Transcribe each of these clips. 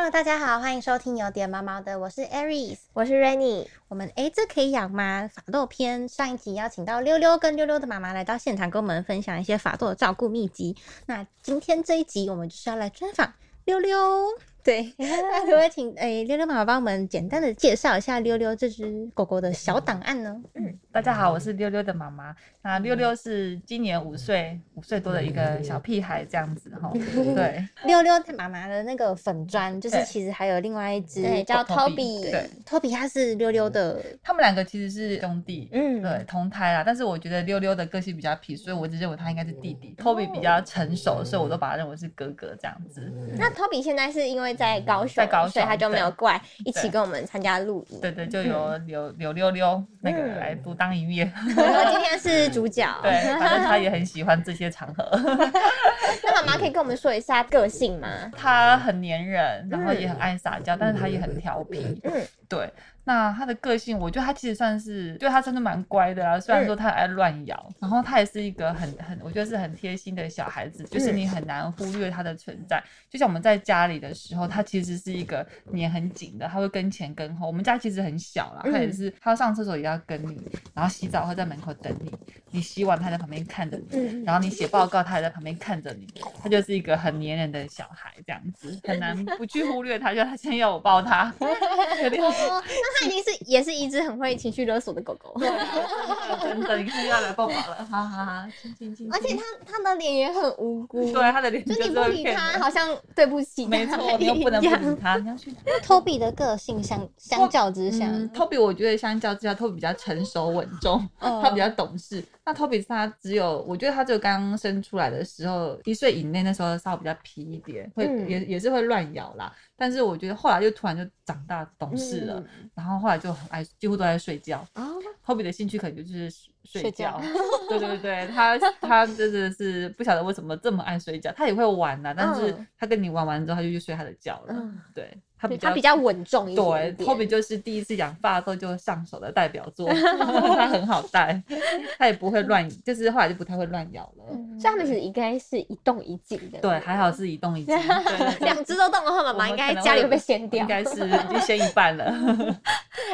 Hello，大家好，欢迎收听有点毛毛的，我是 Aries，我是 Rainy。我们诶，这可以养吗？法斗篇上一集邀请到溜溜跟溜溜的妈妈来到现场，跟我们分享一些法斗的照顾秘籍。那今天这一集，我们就是要来专访溜溜。对，那可不可以请诶溜溜妈妈帮我们简单的介绍一下溜溜这只狗狗的小档案呢？嗯，大家好，我是溜溜的妈妈。那溜溜是今年五岁，五岁多的一个小屁孩这样子哈。对，溜溜妈妈的那个粉砖，就是其实还有另外一只对，叫 Toby，Toby。对托比，它是溜溜的，他们两个其实是兄弟，嗯对，同胎啦。但是我觉得溜溜的个性比较皮，所以我一直认为他应该是弟弟。Toby 比较成熟，所以我都把他认为是哥哥这样子。那 Toby 现在是因为在高雄，在高雄所以他就没有过来一起跟我们参加录影。对对，就由柳柳溜溜那个来独当一面。然后今天是主角。对，反正他也很喜欢这些场合。那妈妈可以跟我们说一下个性吗？他很粘人，然后也很爱撒娇，但是他也很调皮。嗯，对。那他的个性，我觉得他其实算是，对他真的蛮乖的啊。虽然说他很爱乱咬，然后他也是一个很很，我觉得是很贴心的小孩子，就是你很难忽略他的存在。就像我们在家里的时候，他其实是一个黏很紧的，他会跟前跟后。我们家其实很小啦，他也是，他上厕所也要跟你，然后洗澡会在门口等你，你洗碗他在旁边看着你，然后你写报告他也在旁边看着你，他就是一个很黏人的小孩，这样子很难不去忽略他。就他现在要我抱他，有点他已经是也是一只很会情绪勒索的狗狗，真的，你看又要来抱抱了，哈哈哈！亲亲亲，而且他他的脸也很无辜。对他的脸就你不理他，好像对不起他没错，你又不能不理他，你要去。托比的个性相相较之下，嗯，Toby 我觉得相较之下，Toby 比较成熟稳重，哦他比较懂事。那 Toby 他只有，我觉得他只有刚生出来的时候，一岁以内那时候稍微比较皮一点，会、嗯也也是会乱咬啦。但是我觉得后来就突然就长大懂事了，然后后来就很爱，几乎都在睡觉。哦，Toby 的兴趣可能就是睡睡觉觉，对对对，他他真的是不晓得为什么这么爱睡觉，他也会玩呐、但是嗯他跟你玩完之后，他就去睡他的觉了。嗯对他比较他比较稳重一点点。，Toby 就是第一次养发豆就上手的代表作，他很好带，他也不会乱，就是后来就不太会乱咬了。所以他们其实应该是一动一静的。对，还好是一动一 静，对对对两只都动的话，妈妈应该家里会被掀掉。应该是已经掀一半了。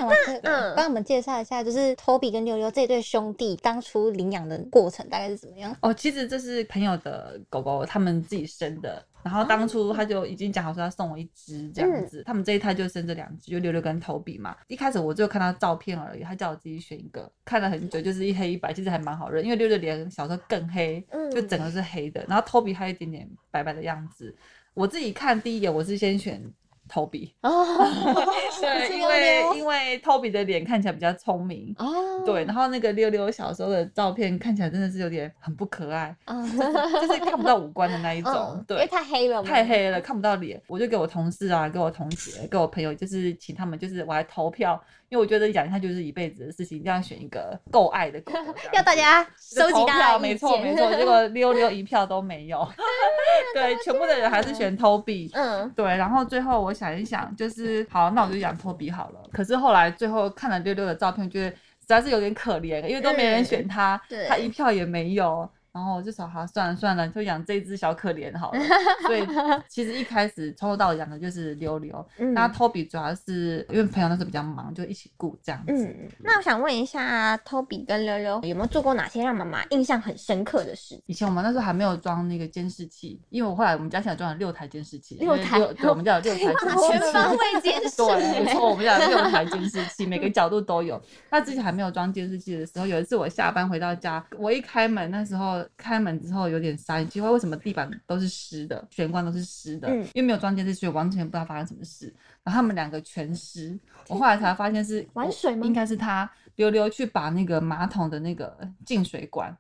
那嗯帮我们介绍一下，就是托比跟溜溜这对兄弟当初领养的过程大概是怎么样？哦，其实这是朋友的狗狗，他们自己生的。然后当初他就已经讲好说要送我一只这样子，他们这一胎就生这两只，就六六跟头比嘛。一开始我就看到照片而已，他叫我自己选一个，看了很久，就是一黑一白，其实还蛮好认，因为六六脸小时候更黑，嗯就整个是黑的，然后头比还有一点点白白的样子。我自己看第一眼，我是先选头比，哦。对，因为因为 Toby 的脸看起来比较聪明，哦，对，然后那个溜溜小时候的照片看起来真的是有点很不可爱，哦，就是看不到五官的那一种，对。因为对。太黑了，太黑了，看不到脸，我就给我同事啊，给我同学，给我朋友，就是请他们，就是我来投票，因为我觉得养它就是一辈子的事情，一定要选一个够爱的狗要大家收集大家没错没错，结果溜溜一票都没有，对，全部的人还是选 Toby，嗯，对，然后最后我想一想，就是好，那我就养托比好了。可是后来最后看了溜溜的照片，觉得实在是有点可怜，因为都没人选他，对。他一票也没有。然后我就想，好，算了算了，就养这只小可怜好了。所以 其实一开始从头到尾养的就是溜溜。嗯那托比主要是因为朋友那时候比较忙，就一起顾这样子。嗯，那我想问一下，Toby 跟溜溜有没有做过哪些让妈妈印象很深刻的事？以前我们那时候还没有装那个监视器，因为我后来我们家现在装了六台监视器，六台对，我们家有六 台监视器，全方位监视，对，没错，我们家有六台监视器，每个角度都有。那之前还没有装监视器的时候，有一次我下班回到家，我一开门，那时候开门之后有点傻眼，奇怪为什么地板都是湿的，玄关都是湿的，嗯因为没有装监视器，我完全不知道发生什么事。然后他们两个全湿，我后来才发现是玩水吗应该是他溜溜去把那个马桶的那个进水管。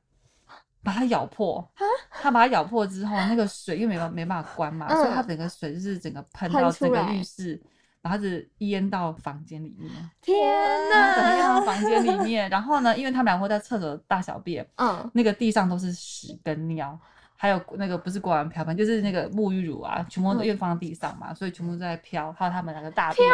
把它咬破，他把它咬破之后，那个水又没办没办法关嘛，嗯所以它整个水就是整个喷喷到整个浴室，然后它是淹到房间里面，天呐整个淹到！房间里面。然后呢，因为他们两个会在厕所大小便，嗯，那个地上都是屎跟尿，还有那个不是锅碗瓢盆，就是那个沐浴乳啊，全部都因为放在地上嘛，所以全部都在飘。还有他们两个大便，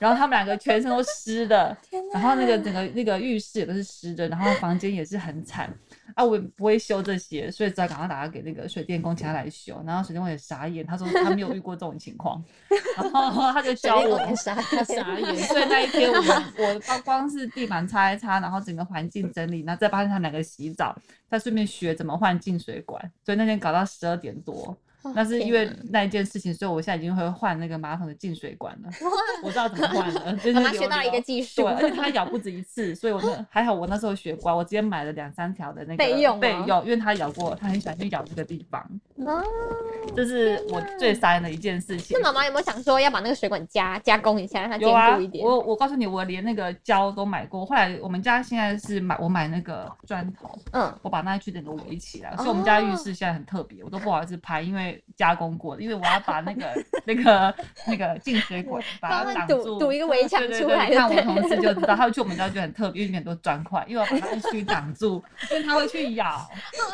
然后他们两个全身都湿的，然后那个整个那个浴室也都是湿的，然后房间也是很惨啊，我也不会修这些，所以只好赶快打电话给那个水电工请他来修，然后水电工也傻眼，他说他没有遇过这种情况，然后他就教我傻他傻眼，所以那一天我我 光光是地板擦一擦，然后整个环境整理，然后再帮他们两个洗澡，再顺便学怎么换进水管，所以那天搞到十二点多。那是因为那一件事情，所以我现在已经会换那个马桶的进水管了。我知道怎么换了，就是学到了一个技术对，而且它咬不止一次，所以我那 还好，我那时候学乖，我直接买了两三条的那个备用哦备用，因为它咬过，它很喜欢去咬这个地方，哦，这是我最傻眼的一件事情那。妈妈有没有想说要把那个水管加加工一下，让它坚固一，点？我我告诉你，我连那个胶都买过。后来我们家现在是买我买那个砖头，嗯，我把那一区整个围起来，所以我们家浴室现在很特别，我都不好意思拍，因为加工过的，因为我要把那个 那个那个进水管把它堵挡住，堵一个围墙出来对，看我同事就知道，他会去我们家就很特别，因为里面很多砖块，因为我把它一区挡住，因为他会去咬，好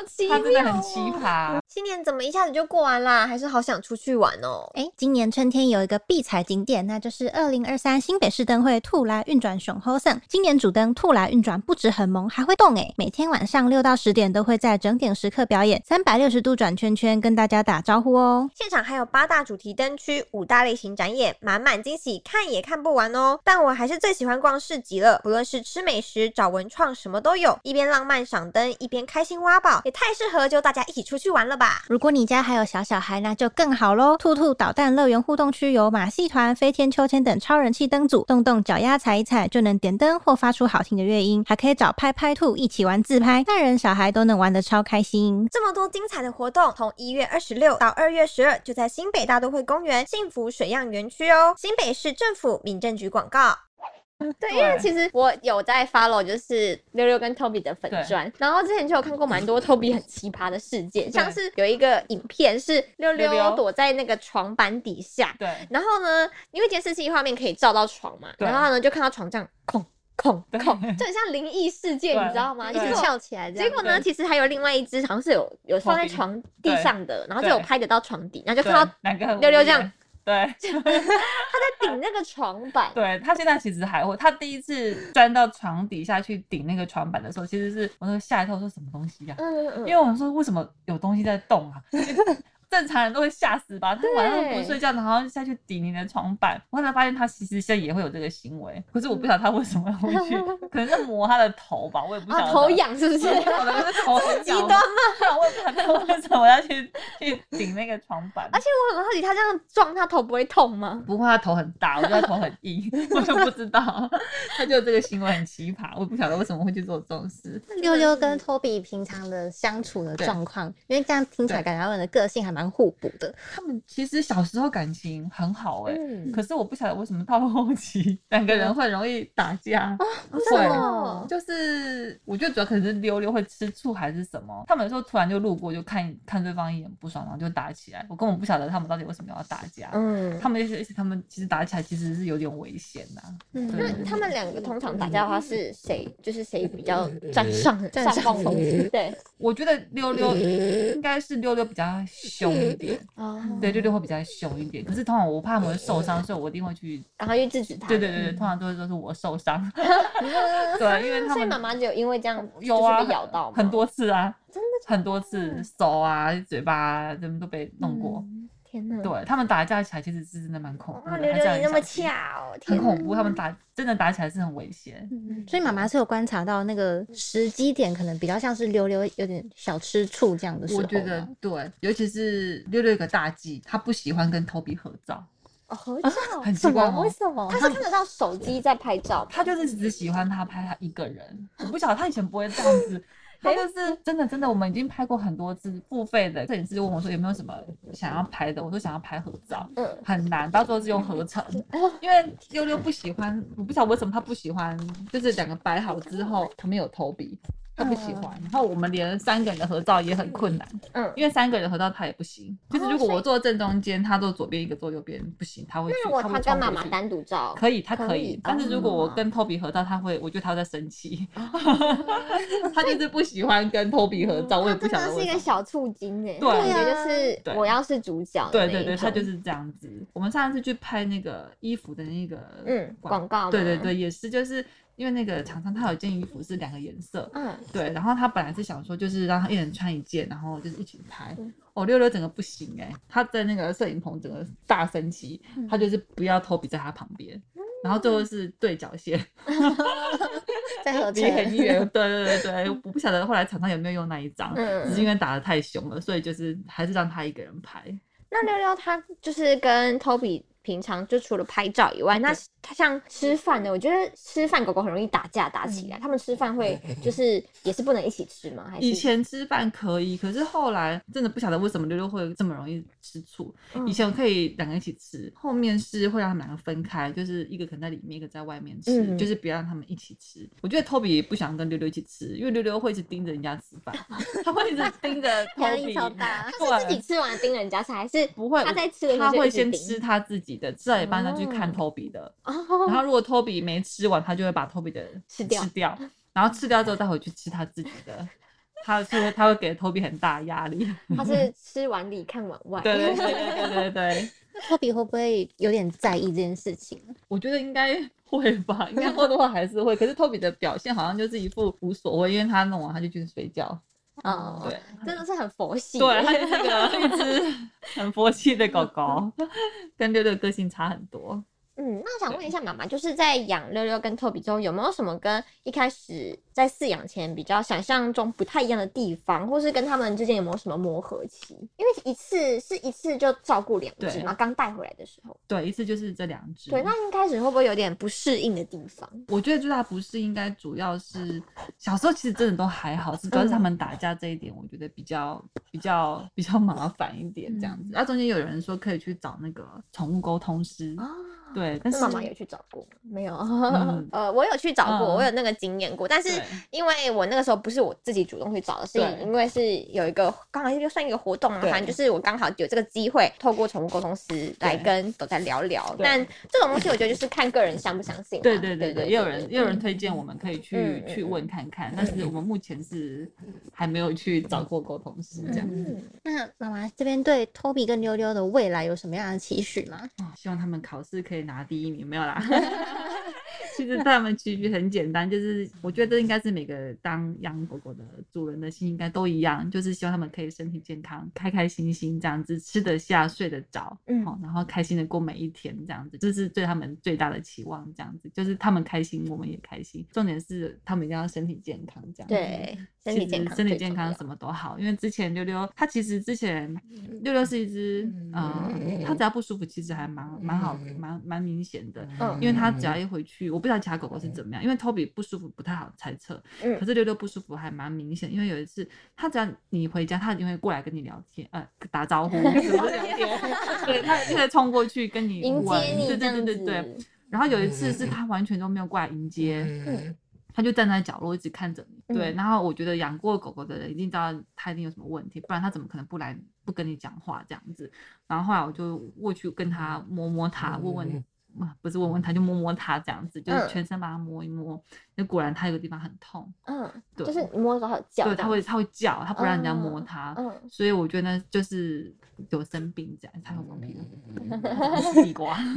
奇他真的很奇哦。葩。新年怎么一下子就过完啦？还是好想出去玩哦。哎，今年春天有一个必踩景点，那就是二零二三新北市灯会兔来运转熊猴胜。今年主灯兔来运转不止很萌，还会动哎！每天晚上六到十点都会在整点时刻表演，三百六十度转圈圈，跟大家打招呼哦。现场还有八大主题灯区、五大类型展演，满满惊喜，看也看不完哦。但我还是最喜欢逛市集了，不论是吃美食、找文创，什么都有，一边浪漫赏灯，一边开心挖宝，也太适合就大家一起出去玩了吧。如果你家还有小小孩，那就更好喽！兔兔导弹乐园互动区有马戏团、飞天秋千等超人气灯组，动动脚丫踩一踩就能点灯或发出好听的乐音，还可以找拍拍兔一起玩自拍，大人小孩都能玩得超开心。这么多精彩的活动，从一月二十六到二月十二，就在新北大都会公园幸福水漾园区哦。新北市政府民政局广告。对，因为其实我有在 follow 就是溜溜跟 Toby 的粉砖，然后之前就有看过蛮多 Toby 很奇葩的事件，像是有一个影片是溜溜躲在那个床板底下，对，然后呢，因为监视器画面可以照到床嘛，然后呢就看到床这样空空对空，就很像灵异事件，你知道吗？一直翘起来。结果呢，其实还有另外一只，好像是有有放在床地上的，然后就有拍得到床底，然后就看到溜溜这样，对。在顶那个床板。对他现在其实还会，他第一次钻到床底下去顶那个床板的时候，其实是我那个吓一跳，说什么东西呀、嗯嗯因为我们说为什么有东西在动啊？正常人都会吓死吧？他晚上不睡觉，然后下去顶你的床板。我后来发现他其实现在也会有这个行为，可是我不晓得他为什么会去，可能是磨他的头吧，我也不晓啊，得。头痒是不是？我的那个头很极痒端吗？我也不晓得为什么要去去顶那个床板。而且我很好奇，他这样撞，他头不会痛吗？不会他头很大，我觉得他头很硬，我就不知道，他就这个行为很奇葩，我也不晓得为什么会去做这种事。溜溜跟托比平常的相处的状况，因为这样听起来感觉他们的个性还蛮互补的。他们其实小时候感情很好哎、嗯可是我不晓得为什么到了后期两个人会容易打架，真的会哦就是我觉得主要可能是溜溜会吃醋还是什么，他们有时候突然就路过就看看对方一眼不爽，然后就打起来，我根本不晓得他们到底为什么要打架。嗯，他们而且而且他们其实打起来其实是有点危险呐、嗯对那他们两个通常打架的话是谁？就是谁比较占上占上？风对，我觉得溜溜应该是溜溜比较凶一点，哦，对，会比较凶一点。可是通常我怕他们会受伤，所以我一定会去。然后去制止他。对对对对，通常都会说是我受伤。对，因为他所以们妈妈就有因为这样有啊，就是被咬到很多次啊，真的很多次，手啊、嘴巴啊，怎么都被弄过。嗯天哪！对他们打架起来，其实是真的蛮恐怖哇，的，溜溜还是要你那么巧，很恐怖。他们打真的打起来是很危险。嗯，所以妈妈是有观察到那个时机点，可能比较像是溜溜有点小吃醋这样的时候。我觉得对，尤其是溜溜有个大忌，他不喜欢跟 Toby 合照。哦，合照 很奇怪哦为什么？他是看得到手机在拍照吗，他就是只喜欢他拍他一个人，我不晓得他以前不会这样子，他就是真的真的，我们已经拍过很多次付费的摄影师就问我说有没有什么想要拍的，我说想要拍合照，嗯。很难，到最后是用合成，因为溜溜不喜欢，我不晓得为什么他不喜欢，就是两个摆好之后旁边有投笔，他不喜欢。然后我们连三个人的合照也很困难，嗯，因为三个人的合照他也不行。就是如果我坐正中间，他坐左边一个，坐右边不行，他会去。那如果会他跟妈妈单独照，可以，他可以可以，但是如果我哦跟 Toby 合照，他会，我觉得他在生气，他就是不喜欢跟 Toby 合照，我也不晓真的是一个。小醋精哎，对感觉就是我要是主角的对对对，他就是这样子。我们上次去拍那个衣服的那个嗯广告吗对对对，也是就是因为那个厂商他有一件衣服是两个颜色，嗯，对，然后他本来是想说就是让他一人穿一件，然后就是一起拍嗯。哦，六六整个不行哎、他在那个摄影棚整个大生气，嗯他就是不要 Toby 在他旁边，然后最后是对角线，在合离很成，远。对对对对，我不晓得后来厂商有没有用那一张，嗯只是因为打的太凶了，所以就是还是让他一个人拍。那六六他就是跟 Toby 平常就除了拍照以外，那它像吃饭呢？我觉得吃饭狗狗很容易打架打起来，他们吃饭会 就是也是不能一起吃吗？还是以前吃饭可以，可是后来真的不晓得为什么溜溜会这么容易吃醋。嗯以前我可以两个一起吃，后面是会让他们两个分开，就是一个可能在里面，一个在外面吃，嗯就是不要让他们一起吃。我觉得 Toby 也不想跟溜溜一起吃，因为溜溜会一直盯着人家吃饭，他会一直盯着 压力 Toby，超大他是自己吃完盯人家吃，还是不会他在吃的时候他会先吃他自己的，吃到一半他去看哦 Toby 的，哦，然后如果 Toby 没吃完，他就会把 Toby 的吃掉吃掉，然后吃掉之后再回去吃他自己的。他说他会给 Toby 很大压力。他是 吃碗里看碗外。对对对对对对对，托比会不会有点在意这件事情？我觉得应该会吧，应该或多或少还是会。可是 Toby 的表现好像就是一副无所谓，因为他弄完他就去睡觉。哦，对，真的是很佛系。对，它是那个一只很佛系的狗狗，跟六六个性差很多。嗯，那我想问一下妈妈，就是在养六六跟托比之后，有没有什么跟一开始在饲养前比较想象中不太一样的地方，或是跟他们之间有没有什么磨合期？因为一次是一次就照顾两只对嘛，刚带回来的时候。对，一次就是这两只。对，那一开始会不会有点不适应的地方？我觉得最大不适应该主要是小时候其实真的都还好，是主要是他们打架这一点，我觉得比较比较比较麻烦一点这样子。那、中间有人说可以去找那个宠物沟通师，啊，对，但是妈妈有去找过？没有，嗯呃，我有去找过，嗯我有那个经验过，但是因为我那个时候不是我自己主动去找的，是因为是有一个刚好就算一个活动嘛，反正就是我刚好有这个机会，透过宠物沟通师来跟狗仔聊聊。但这种东西我觉得就是看个人相不相信啊。对对对对，也有人也有人嗯推荐我们可以去、去问看看，但是我们目前是还没有去找过沟通师这样。嗯那妈妈这边对托比跟溜溜的未来有什么样的期许吗？哦，希望他们考试可以拿第一名，没有啦。其实他们其实很简单，就是我觉得应该是每个当养狗狗的主人的心应该都一样，就是希望他们可以身体健康、开开心心这样子，吃得下、睡得着，嗯好、然后开心的过每一天这样子，这是对他们最大的期望。这样子就是他们开心，我们也开心。重点是他们一定要身体健康，这样子对，身体健康，身体健康什么都好。因为之前溜溜，它其实之前溜溜是一只，呃，它只要不舒服，其实还蛮蛮好，蛮蛮明显的。嗯因为它只要一回去，我不知道其他狗狗是怎么样，因为 Toby 不舒服不太好猜测，嗯可是溜溜不舒服还蛮明显。因为有一次，他只要你回家，他一定会过来跟你聊天，呃，打招呼，对，他一定会冲过去跟你迎接玩，你对对。对对对。然后有一次是他完全都没有过来迎接，嗯他就站在角落一直看着你，对。嗯然后我觉得养过狗狗的人一定知道他一定有什么问题，不然他怎么可能不来不跟你讲话这样子？然后后来我就过去跟他摸摸他，问问。啊不是问问它，就摸摸它这样子，就是嗯全身把它摸一摸。那果然它有个地方很痛，嗯，对就是你摸的时候它有叫，对，它会它会叫，它不让人家摸嗯它。嗯所以我觉得就是有生病这样才有放屁嗯的 地瓜。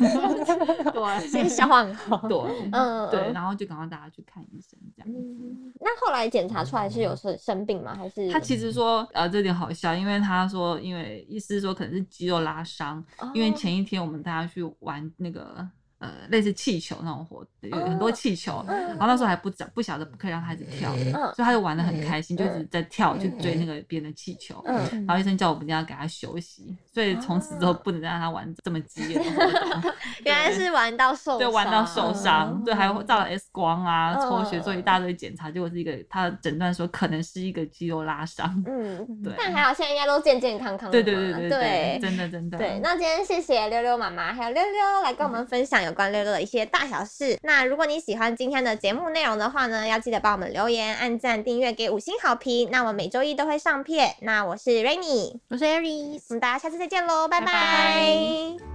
对，先消化很好。对，嗯对，然后就赶快带他去看医生这样。嗯，那后来检查出来是有生生病吗？还是他其实说，呃，这有点好笑，因为他说，因为医师说可能是肌肉拉伤，因为哦前一天我们带他去玩那个呃类似气球那种活，有很多气球，然后那时候还不知不晓得不可以让他一直跳，所嗯以他就玩的很开心，就一直在跳去追那个别人的气球。嗯然后医生叫我们一定要给他休息，所以从此之后不能再让他玩这么激烈的活动。原来是玩到受，对，玩到受伤，对，还有照了 X 光啊，嗯抽血做一大堆检查，结果是一个他诊断说可能是一个肌肉拉伤。嗯，对但还好现在应该都健健康康的对。对对对对真的真的。对，那今天谢谢溜溜妈妈还有溜溜来跟我们分享有关六六的一些大小事。那如果你喜欢今天的节目内容的话呢，要记得帮我们留言、按赞、订阅、给五星好评。那我每周一都会上片。那我是 Rainy，我是 Aries，我们大家下次再见喽，拜拜拜